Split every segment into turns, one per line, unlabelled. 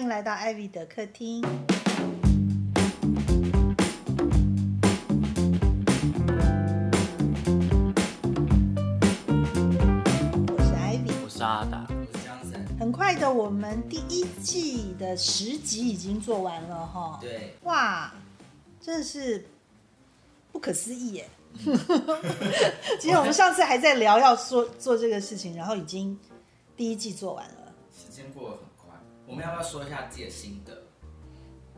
欢迎来到艾薇的客厅。我是艾薇。
我是阿达，
我是江森。
很快的，我们第一季的十集已经做完了哈。
对，
哇，真的是不可思议耶！其实我们上次还在聊要说做这个事情，然后已经第一季做完了。
时间过得很快，我们要不要说一下自己的心得？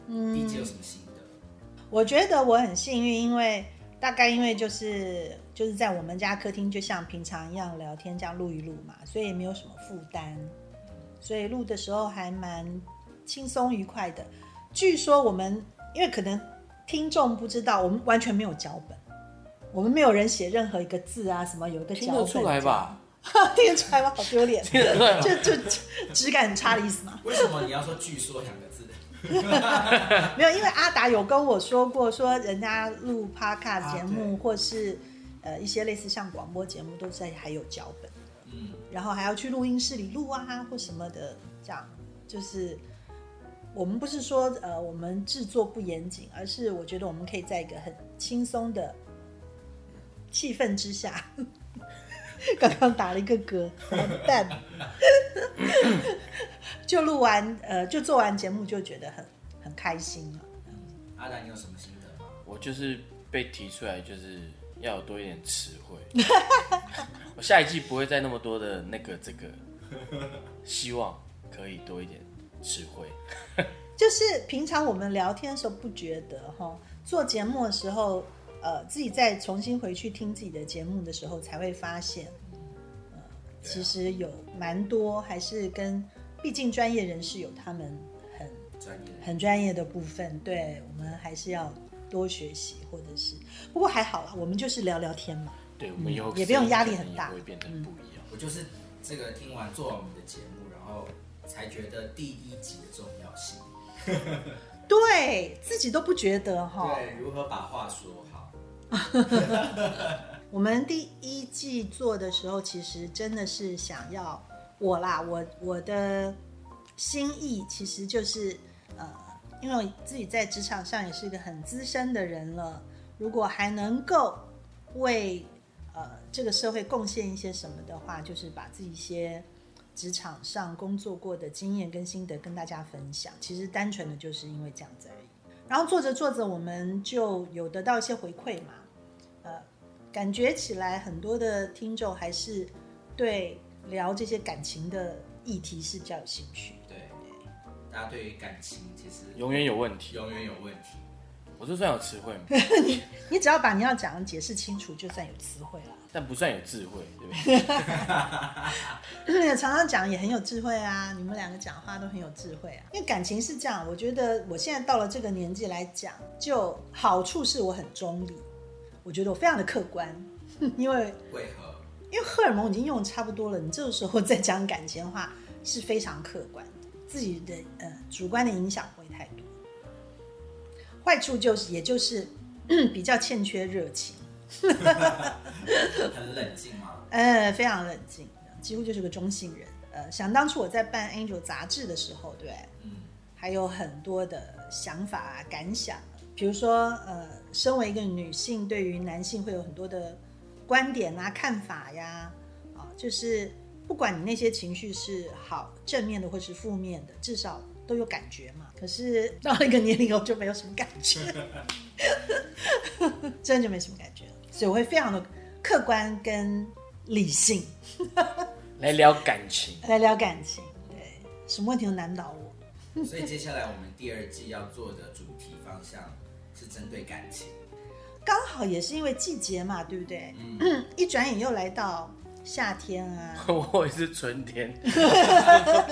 嗯，第一季有什么心得？
我觉得我很幸运，因为大概因为就是就是在我们家客厅，就像平常一样聊天，这样录一录嘛，所以也没有什么负担，所以录的时候还蛮轻松愉快的。据说我们因为可能听众不知道，我们完全没有脚本，我们没有人写任何一个字啊，什么有一个脚本
听得出来吧？
听得出来吗？好丢脸，
听得出来吗
就就质感很差的意思嘛。
为什么你要说“据说”两个字？
没有，因为阿达有跟我说过，说人家录 podcast 节目、
啊
或是呃一些类似像广播节目，都是还有脚本，
嗯，
然后还要去录音室里录啊或什么的，这样就是我们不是说呃我们制作不严谨，而是我觉得我们可以在一个很轻松的气氛之下。刚刚打了一个嗝，完蛋！就录完，呃，就做完节目，就觉得很很开心了。
阿达，你有什么心得吗？
我就是被提出来，就是要有多一点词汇。我下一季不会再那么多的那个这个，希望可以多一点词汇。
就是平常我们聊天的时候不觉得哈，做节目的时候，呃，自己再重新回去听自己的节目的时候，才会发现，呃，其实有蛮多还是跟，毕竟专业人士有他们很
专业的，
很专业的部分，对我们还是要多学习，或者是，不过还好啦，我们就是聊聊天嘛。
对我们以后
嗯也不用压力很大
会变得不一样。
我就是这个听完做完我们的节目，然后才觉得第一集的重要性。
对自己都不觉得哈。
对，如何把话说好？
我们第一季做的时候，其实真的是想要我啦，我我的心意其实就是呃，因为我自己在职场上也是一个很资深的人了，如果还能够为呃这个社会贡献一些什么的话，就是把自己一些职场上工作过的经验跟心得跟大家分享。其实单纯的就是因为这样子而已。然后做着做着，我们就有得到一些回馈嘛，感觉起来很多的听众还是对聊这些感情的议题是比较有兴趣。
对，大家对于感情其实
永远有问题，
永远有问题。
我这算有词汇吗？
你你只要把你要讲的解释清楚，就算有词汇了。
但不算有智慧，对不对？
常常讲也很有智慧啊，你们两个讲话都很有智慧啊。因为感情是这样，我觉得我现在到了这个年纪来讲，就好处是我很中立，我觉得我非常的客观，因为
为何？
因为荷尔蒙已经用的差不多了，你这个时候再讲感情的话是非常客观的，自己的呃主观的影响不会太多。坏处就是，也就是 比较欠缺热情
很冷静吗？
呃，非常冷静，几乎就是个中性人。呃，想当初我在办《Angel》杂志的时候，对不对，
嗯，
还有很多的想法啊、感想，比如说，呃，身为一个女性，对于男性会有很多的观点啊、看法呀，啊，就是不管你那些情绪是好、正面的或是负面的，至少都有感觉嘛。可是到了一个年龄后，就没有什么感觉，真的就没什么感觉了，所以我会非常的客观跟理性。
来聊感情，
来聊感情，对，什么问题都难倒我。
所以接下来我们第二季要做的主题方向是针对感情。
刚好也是因为季节嘛，对不对？一转眼又来到夏天啊，
我也是春天，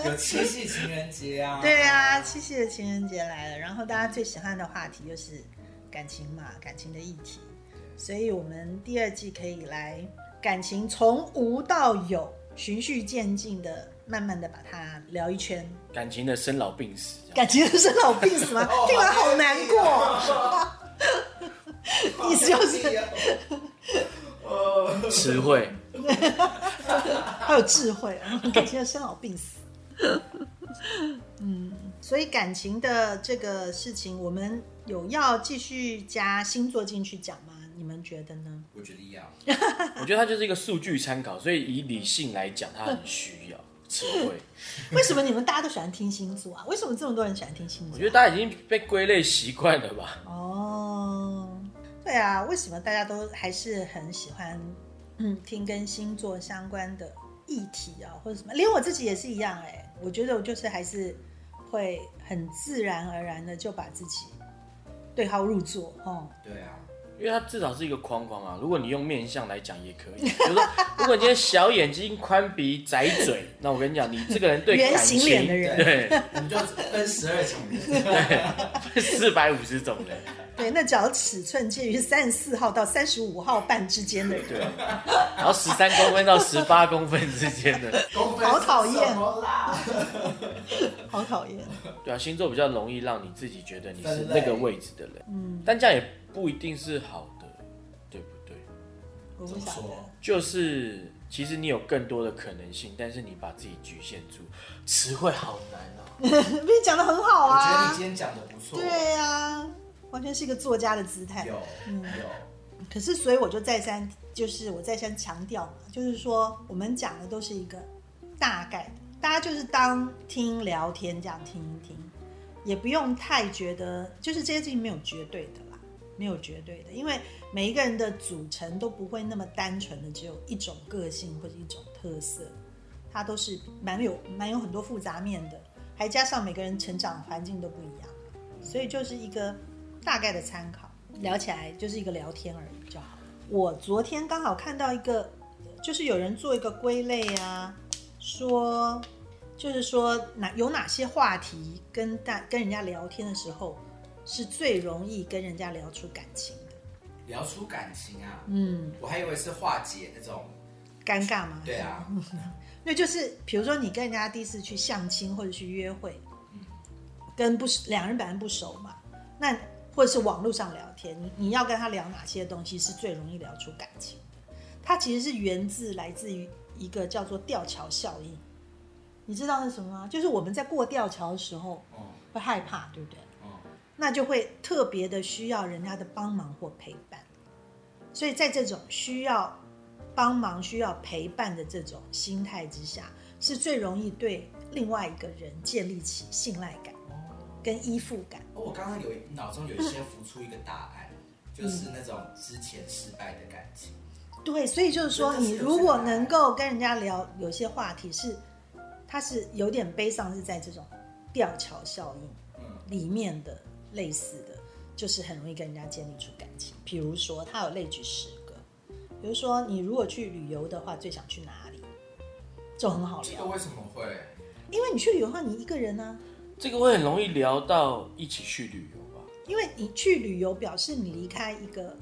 有七夕情人节啊，
对啊，七夕的情人节来了，然后大家最喜欢的话题就是感情嘛，感情的议题，所以我们第二季可以来感情从无到有，循序渐进的，慢慢的把它聊一圈。
感情的生老病死，
感情的生老病死吗？听完好难过。意思就是
词汇，
好有智慧啊，感情的生老病死。嗯，所以感情的这个事情，我们有要继续加星座进去讲吗？你们觉得呢？
我觉得要。
我觉得它就是一个数据参考，所以以理性来讲，它很需要词汇。
为什么你们大家都喜欢听星座啊？为什么这么多人喜欢听星座？
我觉得大家已经被归类习惯了吧。
哦，对啊，为什么大家都还是很喜欢嗯听跟星座相关的议题啊，或者什么？连我自己也是一样哎、我觉得我就是还是会很自然而然的就把自己对号入座哦。
对啊，
因为它至少是一个框框啊。如果你用面相来讲也可以，比如说，如果你今天小眼睛、宽鼻、窄嘴，那我跟你讲，你这个人对
圆
感情
形脸的人
对，
我们就分十二种人。
对四百五十种人，
对，那脚尺寸介于三十四号到三十五号半之间的人，
对，然后十三公分到十八公分之间的，
好讨厌？好讨厌。
对啊，星座比较容易让你自己觉得你是那个位置的人，嗯，但这样也不一定是好的，对不对？
我不晓得
怎么说。
就是其实你有更多的可能性，但是你把自己局限住，词汇好难哦。
被你讲的很好啊
我觉得你
啊
今，天讲的不错。
对啊，完全是一个作家的姿态。
有
嗯
有，
可是，所以我就再三，就是我再三强调嘛，就是说我们讲的都是一个大概的，大家就是当听聊天这样听一听，也不用太觉得，就是这些事情没有绝对的啦，没有绝对的，因为每一个人的组成都不会那么单纯的只有一种个性或者一种特色，它都是蛮有蛮有很多复杂面的，还加上每个人成长环境都不一样，所以就是一个大概的参考，聊起来就是一个聊天而已就好了。我昨天刚好看到一个，就是有人做一个归类啊，说就是说哪有哪些话题跟大跟人家聊天的时候是最容易跟人家聊出感情的，
聊出感情啊。
嗯，
我还以为是化解那种。
尴尬吗？
对啊，
那就是比如说你跟人家第一次去相亲或者去约会，跟不熟两人本来不熟嘛，那或者是网络上聊天，你你要跟他聊哪些东西是最容易聊出感情的？它其实是源自来自于一个叫做吊桥效应，你知道是什么吗？就是我们在过吊桥的时候
哦
会害怕，对不对？
哦，
那就会特别的需要人家的帮忙或陪伴。所以在这种需要帮忙、需要陪伴的这种心态之下，是最容易对另外一个人建立起信赖感跟依附感。
哦我刚刚有脑中有一些浮出一个答案，就是那种之前失败的感情。
对，所以就是说，你如果能够跟人家聊有些话题是，它是有点悲伤，是在这种吊桥效应
嗯，
里面的类似的，就是很容易跟人家建立出感情。比如说，他有列举十个，比如说你如果去旅游的话，最想去哪里？就很好聊，
这个为什么会？
因为你去旅游的话，你一个人呢、
这个会很容易聊到一起去旅游吧？
因为你去旅游表示你离开一个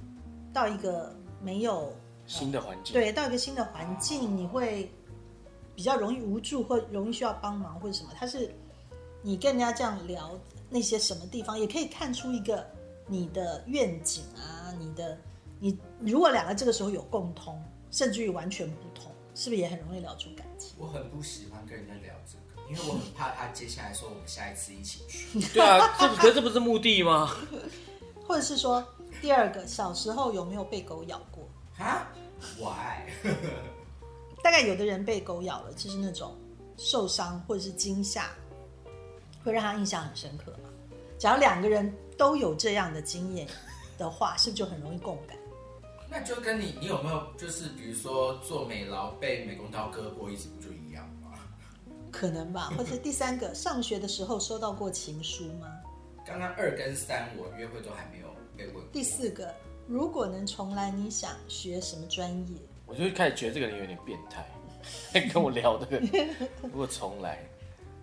到一个没有
新的环境，，
对，到一个新的环境，你会比较容易无助，或容易需要帮忙，或者什么。它是你跟人家这样聊那些什么地方，也可以看出一个你的愿景啊，你的你如果两个这个时候有共通，甚至于完全不同，是不是也很容易聊出感情？
我很不喜欢跟人家聊这个，因为我很怕他接下来说我们下一次一起去。
对啊，这可是这不是目的吗？
或者是说，第二个，小时候有没有被狗咬过？
啊？Why？
大概有的人被狗咬了，就是那种受伤或者是惊吓，会让他印象很深刻嘛。假如两个人都有这样的经验的话，是不是就很容易共感？
那就跟你你有没有就是比如说做美劳被美工刀割过一直不就一样吗？
可能吧。或者第三个，上学的时候收到过情书吗？
刚刚二跟三我约会都还没有被问过。
第四个，如果能重来，你想学什么专业？
我就开始觉得这个人有点变态，跟我聊这个。如果重来，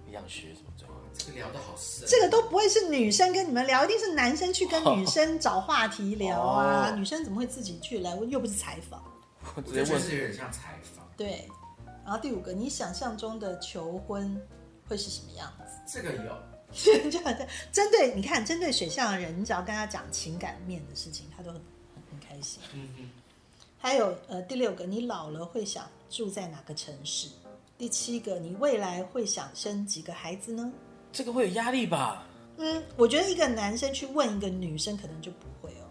你想学什么专业？
这个聊的好深，
这个都不会是女生跟你们聊，一定是男生去跟 女生找话题聊啊。
哦
女生怎么会自己去来？又不是采访。
我
觉得
接问
是有点像采访。
对，然后第五个，你想象中的求婚会是什么样子？
这个有，
就好像针对你看，针对水象的人，你只要跟他讲情感面的事情，他都很很很开心。
嗯嗯，
还有呃，第六个，你老了会想住在哪个城市？第七个，你未来会想生几个孩子呢？
这个会有压力吧？
嗯，我觉得一个男生去问一个女生，可能就不会哦。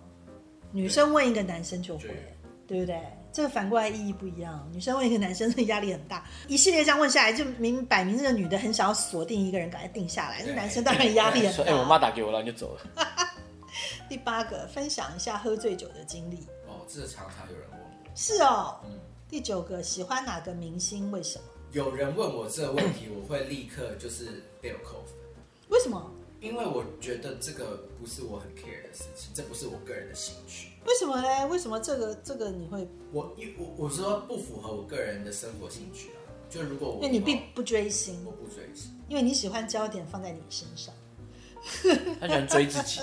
女生问一个男生就会，
对
对不对？这个反过来意义不一样。女生问一个男生，这压力很大。一系列这样问下来，就明摆明这个女的很想要锁定一个人，赶快定下来。那男生当然压力
说，
很
哎、
大。
我妈打给我了，你就走了。
第八个，分享一下喝醉酒的经历。
哦，这常常有人问我，
是哦。
嗯
第九个，喜欢哪个明星？为什么？
有人问我这个问题，我会立刻就是被我扣分，
为什么？
因为我觉得这个不是我很 care 的事情，这不是我个人的兴趣。
为什么呢？为什么这个这个你会？
我因我我说不符合我个人的生活兴趣啊，就如果我
因为你并不追星
我，不追星，
因为你喜欢焦点放在你身上。
他喜欢追自己，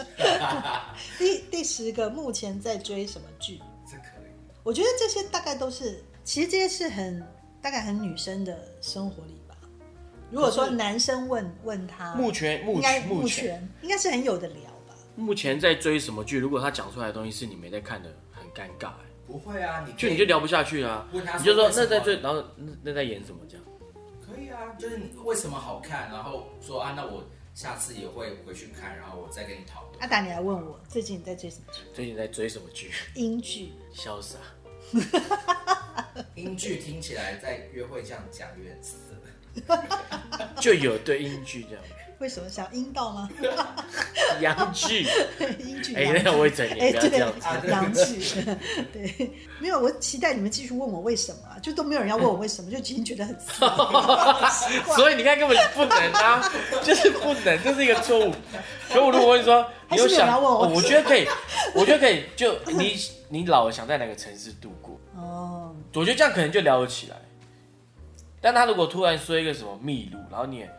第第十个，目前在追什么剧？
这可以。
我觉得这些大概都是，其实这些是很大概很女生的生活里吧。如果说男生问问他，
目前目
应该目
前目前
前应该是很有的聊吧。
目前在追什么剧？如果他讲出来的东西是你没在看的，很尴尬、哎
不会啊，你
就你就聊不下去啊
问他，
你就说那在追，然后那那在演什么这样？
可以啊，就是你为什么好看，然后说啊，那我下次也会回去看，然后我再跟你讨论。
阿达，你来问我最近你在追什么剧？
最近在追什么剧？
英剧。
潇洒，
英剧听起来在约会这样讲有点色，
就有对英剧这样，
为什么想阴道吗？
洋剧。哎、
英剧洋剧，
那个未成年，
哎，
不要这
对
样子。，
洋剧，对，没有，我期待你们继续问我为什么啊，就都没有人要问我为什么，就已经觉得很奇怪。
所以你看，根本不能啊，就是不能，这是一个错误。可我如果问说，
还是没有人
你有想，
要问我
哦我觉得可以，我觉得可以，就你你老了想在哪个城市度过？
哦，
我觉得这样可能就聊得起来。但他如果突然说一个什么秘鲁，然后你也，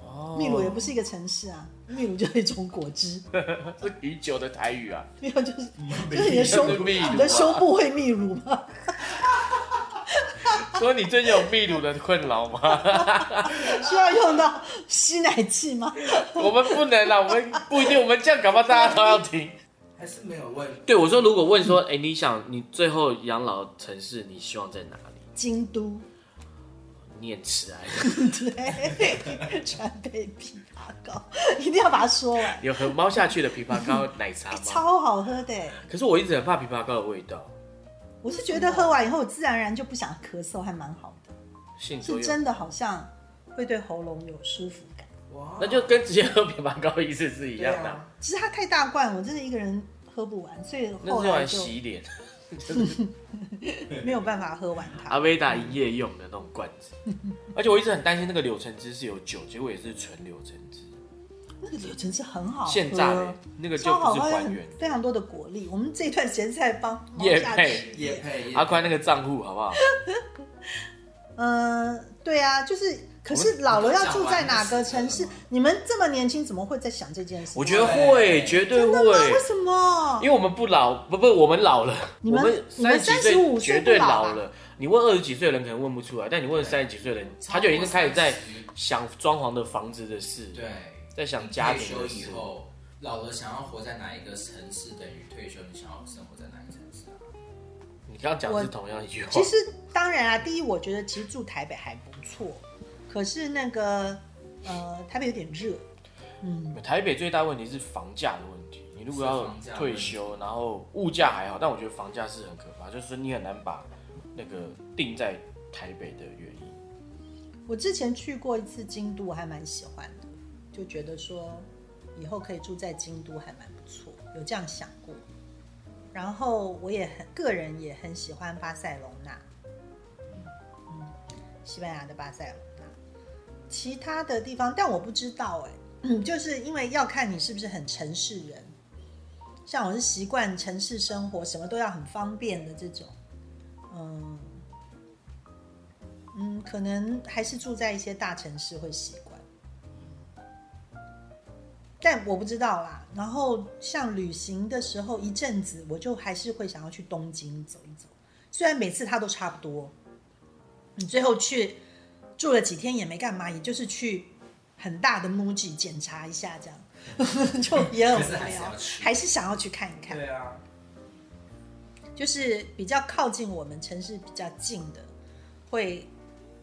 哦，
秘鲁也不是一个城市啊，秘鲁就是一种果汁，
是啤酒的台语啊，
没有就是就是你的胸
秘鲁啊
你的胸部会秘鲁吗？
所以你最近有秘鲁的困扰吗？
需要用到吸奶器吗？
我们不能啊，我们不一定，我们这样搞不好大家都要听。
还是没有问。
对我说，如果问说，哎、你想你最后养老城市，你希望在哪里？
京都，
念慈爱，
对，川贝枇杷膏，一定要把它说完，
有喝猫下去的枇杷膏奶茶吗？
超好喝的。
可是我一直很怕枇杷膏的味道，
我是觉得喝完以后，我自然而然就不想咳嗽，还蛮好的，是真的好像会对喉咙有舒服感。
哇。
那就跟直接喝枇杷膏意思是一样的。啊、
对啊
只是它太大罐，我真的一个人喝不完，所以
那是用来
后来就
洗脸，
没有办法喝完它。
阿维达营业用的那种罐子。而且我一直很担心那个柳橙汁是有酒，结果也是纯柳橙汁，
那个柳橙汁很好喝，
现榨的，那个就不是还原。
非常多的果粒。我们这一段时间在帮猫下
业配
去
叶配
阿宽那个账户好不好？
嗯，对啊，就是，可是老了要住在哪个城市？你们这么年轻，怎么会在想这件事？
我觉得会，绝对？会
为，什么？
因为我们不老，不不，我们老了，
你们你们
三十几
35岁
绝对
老
了。你问二十几岁的人可能问不出来，但你问三十几岁的人，他就已经开始在想装潢的房子的事，
对，
在想家庭
退休
的事。
以后，老了想要活在哪一个城市，等于退休你想要生活在哪个城市啊？
你刚刚讲的是同样一句话。
其实当然啊，第一，我觉得其实住台北还不错，可是那个呃，台北有点热，嗯，
台北最大问题是房价的问题。你如果要退休，然后物价还好，但我觉得房价是很可怕，就是你很难把那个定在台北的原因。
我之前去过一次京都，我还蛮喜欢的，就觉得说以后可以住在京都还蛮不错，有这样想过。然后我也很个人也很喜欢巴塞隆那，嗯，西班牙的巴塞。其他的地方，但我不知道哎、嗯，就是因为要看你是不是很城市人。像我是习惯城市生活，什么都要很方便的这种，嗯。嗯，可能还是住在一些大城市会习惯，但我不知道啦。然后像旅行的时候，一阵子我就还是会想要去东京走一走，虽然每次它都差不多，你最后去住了几天也没干嘛，也就是去很大的 MUJI 检查一下，这样 就也很无聊还是想要去看一看。
对啊，
就是比较靠近我们城市比较近的，会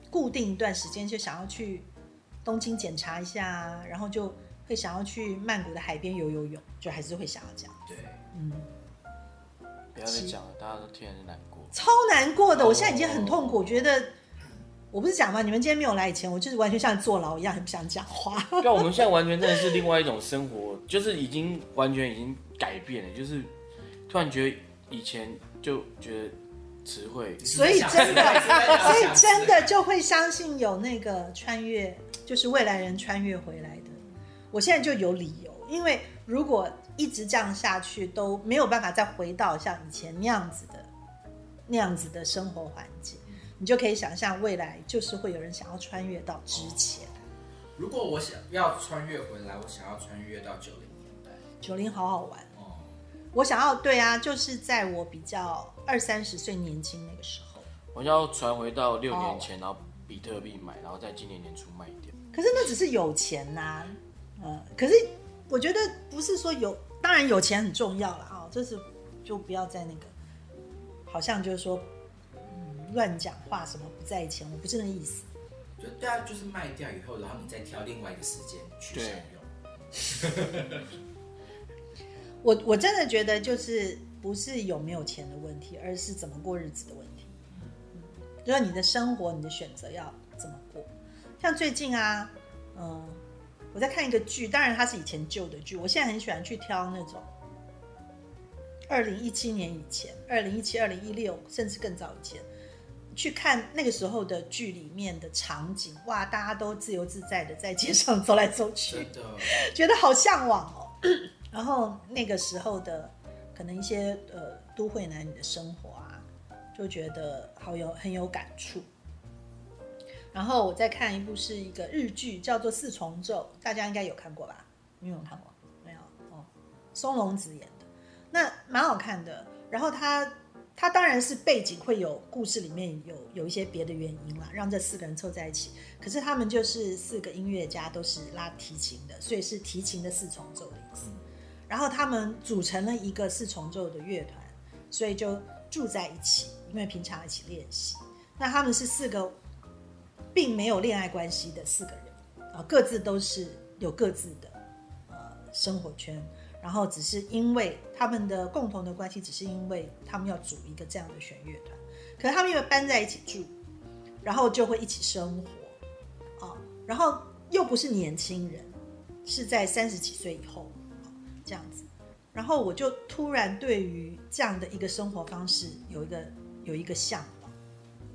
固定一段时间就想要去东京检查一下啊，然后就会想要去曼谷的海边游游泳，就还是会想要这样。
对，
嗯，
不要再讲了，大家都听着难过。
超难过的，我现在已经很痛苦，我觉得。我不是讲吗？你们今天没有来以前，我就是完全像坐牢一样，很不想讲话。
对，我们现在完全真的是另外一种生活，就是已经完全已经改变了，就是突然觉得以前就觉得词汇，
所以真的，所以真的就会相信有那个穿越，就是未来人穿越回来的。我现在就有理由，因为如果一直这样下去，都没有办法再回到像以前那样子的那样子的生活环境。你就可以想象未来就是会有人想要穿越到之前。
如果我想要穿越回来，我想要穿越到九零年代。
九零好好玩哦！我想要对啊，就是在我比较二三十岁年轻那个时候。
我要传回到六年前，然后比特币买，然后在今年年初卖掉。
可是那只是有钱呐，嗯。可是我觉得不是说有，当然有钱很重要了啊，就是就不要在那个，好像就是说。乱讲话什么不在钱，我不是那意思。
就对啊，就是卖掉以后，然后你再挑另外一个时间去享用。
我我真的觉得就是不是有没有钱的问题，而是怎么过日子的问题。嗯，就是你的生活，你的选择要怎么过。像最近啊，嗯，我在看一个剧，当然它是以前旧的剧，我现在很喜欢去挑那种二零一七年以前，二零一七、二零一六，甚至更早以前。去看那个时候的剧里面的场景，哇，大家都自由自在的在街上走来走去，觉得好向往哦。然后那个时候的可能一些呃都会男女的生活啊，就觉得好有很有感触。然后我再看一部是一个日剧，叫做《四重奏》，大家应该有看过吧？你有看过没有？哦，松隆子演的，那蛮好看的。然后他。他当然是背景会有故事里面有有一些别的原因啦，让这四个人凑在一起。可是他们就是四个音乐家，都是拉提琴的，所以是提琴的四重奏的意思。然后他们组成了一个四重奏的乐团，所以就住在一起，因为平常一起练习。那他们是四个并没有恋爱关系的四个人啊，各自都是有各自的呃生活圈。然后只是因为他们的共同的关系，只是因为他们要组一个这样的弦乐团，可是他们因为搬在一起住，然后就会一起生活，啊，然后又不是年轻人，是在三十几岁以后，这样子，然后我就突然对于这样的一个生活方式有一个有一个向往，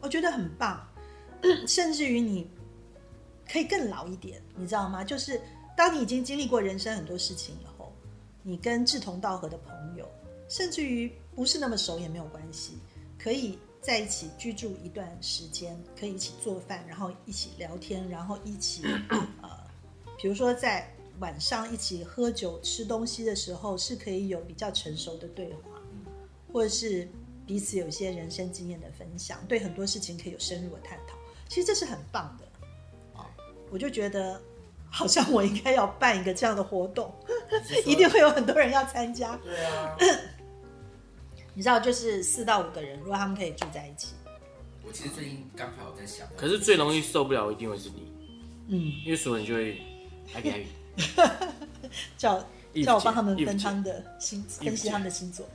我觉得很棒，甚至于你可以更老一点，你知道吗？就是当你已经经历过人生很多事情了。你跟志同道合的朋友，甚至于不是那么熟也没有关系，可以在一起居住一段时间，可以一起做饭，然后一起聊天，然后一起呃，比如说在晚上一起喝酒吃东西的时候，是可以有比较成熟的对话，或者是彼此有一些人生经验的分享，对很多事情可以有深入的探讨。其实这是很棒的，我就觉得。好像我应该要办一个这样的活动，一定会有很多人要参加。
对啊，
你知道，就是四到五个人，如果他们可以住在一起。
我其实最近刚好在想，
可是最容易受不了一定会是你，
嗯，
因为所有人就会 嗨嗨，
叫叫我帮他们分他们的星分析他们的星座。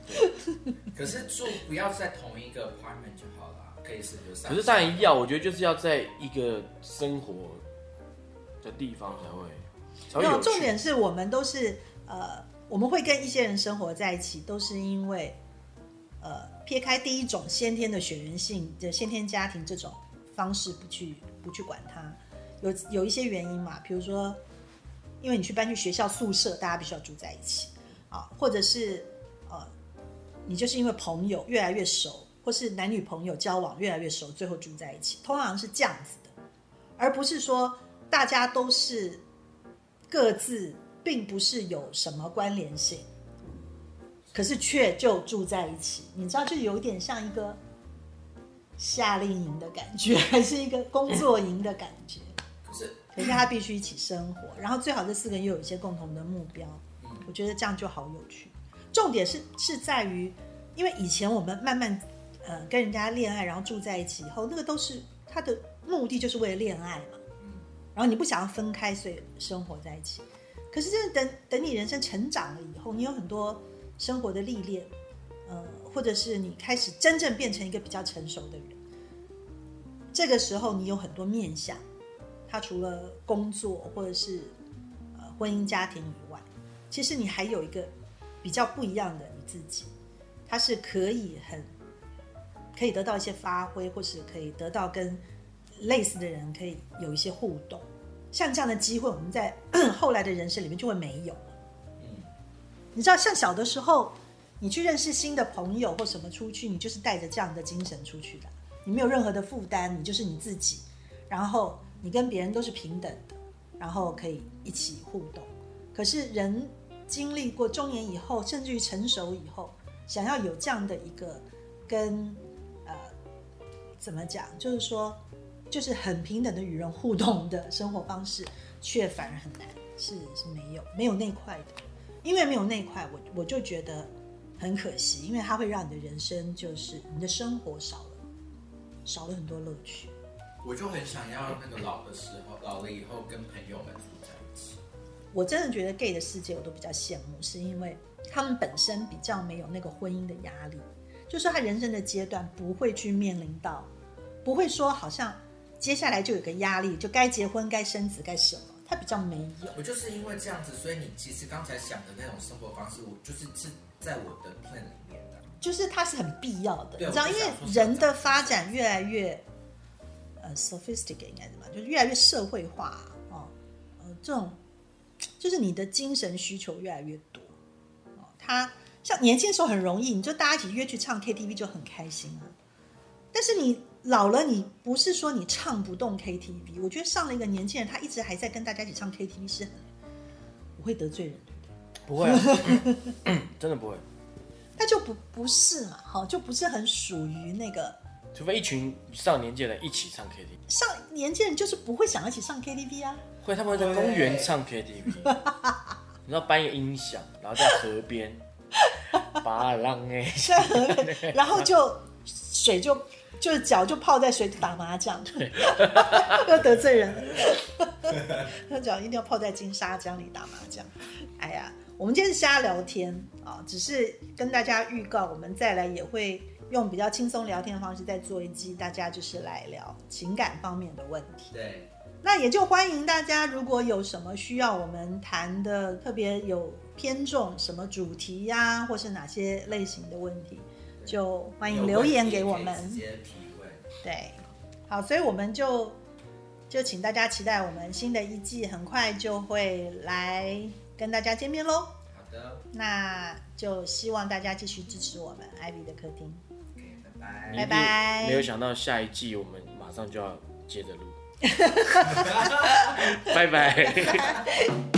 可是住不要在同一个 apartment 就好了，可以是有三。
可是当然要，我觉得就是要在一个生活。的地方才会，没有
重点是我们都是呃，我们会跟一些人生活在一起，都是因为呃，撇开第一种先天的血缘性的先天家庭这种方式不去不去管它，有有一些原因嘛，比如说因为你去搬去学校宿舍，大家必须要住在一起啊，或者是呃，你就是因为朋友越来越熟，或是男女朋友交往越来越熟，最后住在一起，通常是这样子的，而不是说。大家都是各自，并不是有什么关联性，可是却就住在一起。你知道，就有点像一个夏令营的感觉，还是一个工作营的感觉。
可是，
可是他必须一起生活，然后最好这四个人又有一些共同的目标。我觉得这样就好有趣。重点是是在于，因为以前我们慢慢呃跟人家恋爱，然后住在一起以后，那个都是他的目的，就是为了恋爱嘛。然后你不想要分开，所以生活在一起。可是，真的等等你人生成长了以后，你有很多生活的历练，呃，或者是你开始真正变成一个比较成熟的人，这个时候你有很多面向，他除了工作或者是呃婚姻家庭以外，其实你还有一个比较不一样的你自己，他是可以很可以得到一些发挥，或是可以得到跟类似的人可以有一些互动。像这样的机会，我们在 后来的人生里面就会没有了。你知道，像小的时候，你去认识新的朋友或什么出去，你就是带着这样的精神出去的，你没有任何的负担，你就是你自己，然后你跟别人都是平等的，然后可以一起互动。可是人经历过中年以后，甚至于成熟以后，想要有这样的一个跟呃怎么讲，就是说。就是很平等的与人互动的生活方式，却反而很难，是是没有没有那块的，因为没有那块，我我就觉得很可惜，因为它会让你的人生就是你的生活少了少了很多乐趣。
我就很想要那个老的时候，老了以后跟朋友们住在一起。
我真的觉得 gay 的世界我都比较羡慕，是因为他们本身比较没有那个婚姻的压力，就是他人生的阶段不会去面临到，不会说好像。接下来就有个压力，就该结婚、该生子、该什么，他比较没有。
我就是因为这样子，所以你其实刚才想的那种生活方式，我就是是在我的 plan 里面的。
就是它是很必要的，你知道，因为人的发展越来越呃 sophisticated 应该怎么，就是越来越社会化哦，呃，这种就是你的精神需求越来越多哦。他像年轻的时候很容易，你就大家一起约去唱 KTV 就很开心啊，但是你。老了，你不是说你唱不动 KTV？我觉得上了一个年轻人，他一直还在跟大家一起唱 KTV 是很不会得罪人，
不会，真的不会。
那就不不是嘛，好，就不是很属于那个。
除非一群上年纪的人一起唱 KTV。
上年纪人就是不会想要一起上 KTV 啊。
会，他们会在公园唱 KTV。你知道搬一个音响，然后在河边，把浪哎，
在河边，然后就水就。就是脚就泡在水里打麻将，又得罪人。他 脚一定要泡在金沙江里打麻将。哎呀，我们今天是瞎聊天啊，只是跟大家预告，我们再来也会用比较轻松聊天的方式再做一集，大家就是来聊情感方面的问题。
对，
那也就欢迎大家，如果有什么需要我们谈的，特别有偏重什么主题呀，或是哪些类型的问题。就欢迎留言给我们。对，好，所以我们就就请大家期待我们新的一季很快就会来跟大家见面喽。
好的，
那就希望大家继续支持我们艾比的客厅。
拜拜，
拜拜。
没有想到下一季我们马上就要接着录。拜拜。